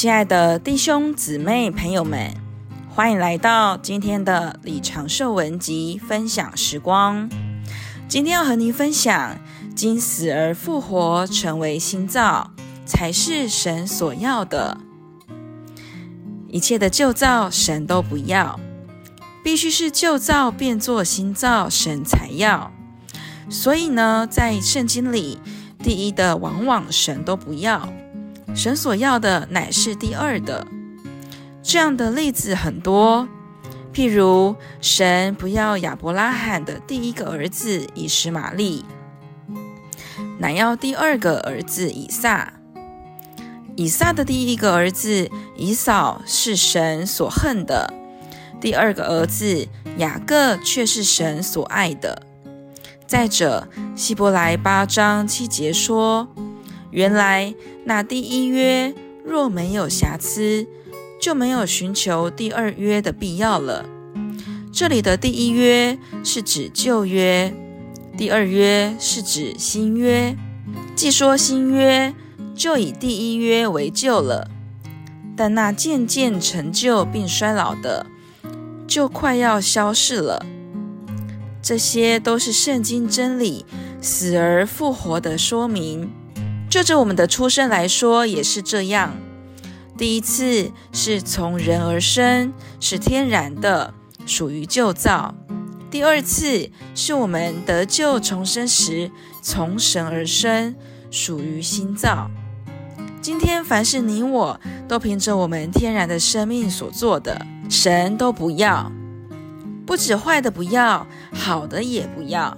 亲爱的弟兄姊妹朋友们，欢迎来到今天的李长寿文集分享时光。今天要和您分享：经死而复活，成为新造，才是神所要的。一切的旧造，神都不要，必须是旧造变作新造，神才要。所以呢，在圣经里，第一的往往神都不要。神所要的乃是第二的，这样的例子很多。譬如，神不要亚伯拉罕的第一个儿子以实玛利，乃要第二个儿子以撒。以撒的第一个儿子以扫是神所恨的，第二个儿子雅各却是神所爱的。再者，希伯来八章七节说。原来那第一约若没有瑕疵，就没有寻求第二约的必要了。这里的第一约是指旧约，第二约是指新约。既说新约，就以第一约为旧了。但那渐渐陈旧并衰老的，就快要消逝了。这些都是圣经真理死而复活的说明。就着我们的出生来说，也是这样。第一次是从人而生，是天然的，属于旧造；第二次是我们得救重生时，从神而生，属于新造。今天凡是你我都凭着我们天然的生命所做的，神都不要，不止坏的不要，好的也不要。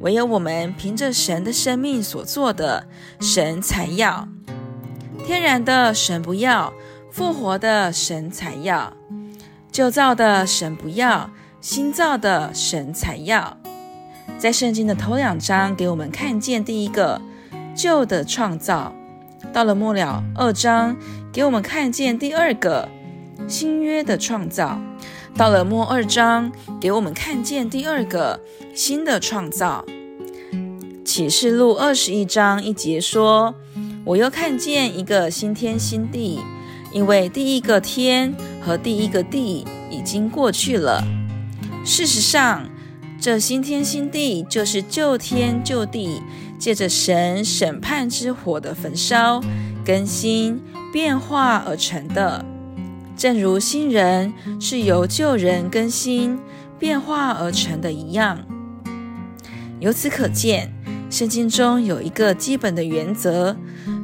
唯有我们凭着神的生命所做的，神才要；天然的神不要，复活的神才要；旧造的神不要，新造的神才要。在圣经的头两章给我们看见第一个旧的创造，到了末了二章给我们看见第二个新约的创造。到了末二章，给我们看见第二个新的创造。启示录二十一章一节说：“我又看见一个新天新地，因为第一个天和第一个地已经过去了。事实上，这新天新地就是旧天旧地，借着神审判之火的焚烧、更新、变化而成的。”正如新人是由旧人更新变化而成的一样，由此可见，圣经中有一个基本的原则：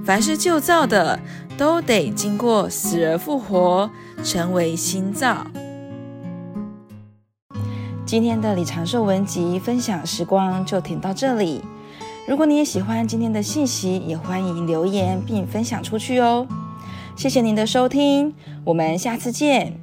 凡是旧造的，都得经过死而复活，成为新造。今天的李长寿文集分享时光就停到这里。如果你也喜欢今天的信息，也欢迎留言并分享出去哦。谢谢您的收听，我们下次见。